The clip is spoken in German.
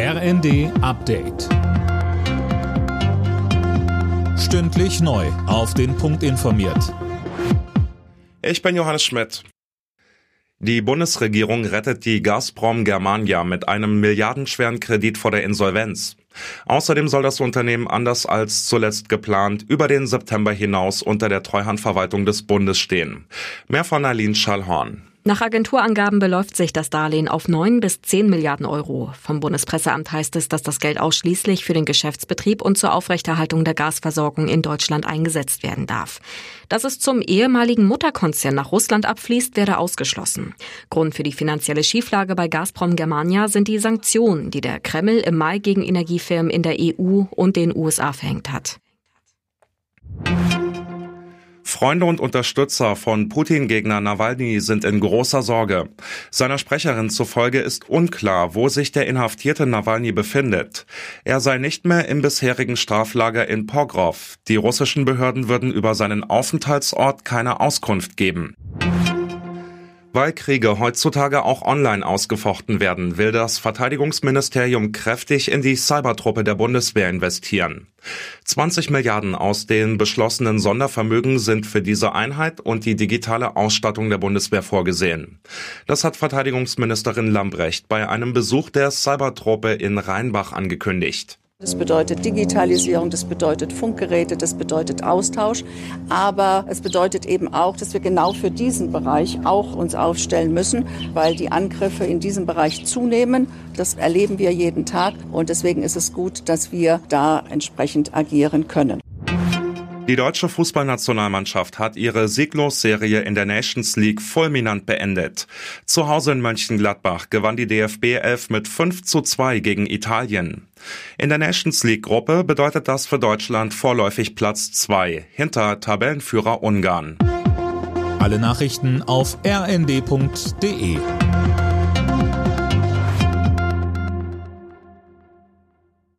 RND Update. Stündlich neu. Auf den Punkt informiert. Ich bin Johannes Schmidt. Die Bundesregierung rettet die Gazprom Germania mit einem milliardenschweren Kredit vor der Insolvenz. Außerdem soll das Unternehmen anders als zuletzt geplant über den September hinaus unter der Treuhandverwaltung des Bundes stehen. Mehr von Aline Schallhorn. Nach Agenturangaben beläuft sich das Darlehen auf 9 bis 10 Milliarden Euro. Vom Bundespresseamt heißt es, dass das Geld ausschließlich für den Geschäftsbetrieb und zur Aufrechterhaltung der Gasversorgung in Deutschland eingesetzt werden darf. Dass es zum ehemaligen Mutterkonzern nach Russland abfließt, werde ausgeschlossen. Grund für die finanzielle Schieflage bei Gazprom Germania sind die Sanktionen, die der Kreml im Mai gegen Energiefirmen in der EU und den USA verhängt hat. Freunde und Unterstützer von Putin-Gegner Nawalny sind in großer Sorge. Seiner Sprecherin zufolge ist unklar, wo sich der inhaftierte Nawalny befindet. Er sei nicht mehr im bisherigen Straflager in Pogrov. Die russischen Behörden würden über seinen Aufenthaltsort keine Auskunft geben. Weil Kriege heutzutage auch online ausgefochten werden, will das Verteidigungsministerium kräftig in die Cybertruppe der Bundeswehr investieren. 20 Milliarden aus den beschlossenen Sondervermögen sind für diese Einheit und die digitale Ausstattung der Bundeswehr vorgesehen. Das hat Verteidigungsministerin Lambrecht bei einem Besuch der Cybertruppe in Rheinbach angekündigt. Das bedeutet Digitalisierung, das bedeutet Funkgeräte, das bedeutet Austausch. Aber es bedeutet eben auch, dass wir genau für diesen Bereich auch uns aufstellen müssen, weil die Angriffe in diesem Bereich zunehmen. Das erleben wir jeden Tag. Und deswegen ist es gut, dass wir da entsprechend agieren können. Die deutsche Fußballnationalmannschaft hat ihre Sieglosserie in der Nations League fulminant beendet. Zu Hause in Mönchengladbach gewann die DFB 11 mit 5 zu 2 gegen Italien. In der Nations League Gruppe bedeutet das für Deutschland vorläufig Platz 2 hinter Tabellenführer Ungarn. Alle Nachrichten auf rnd.de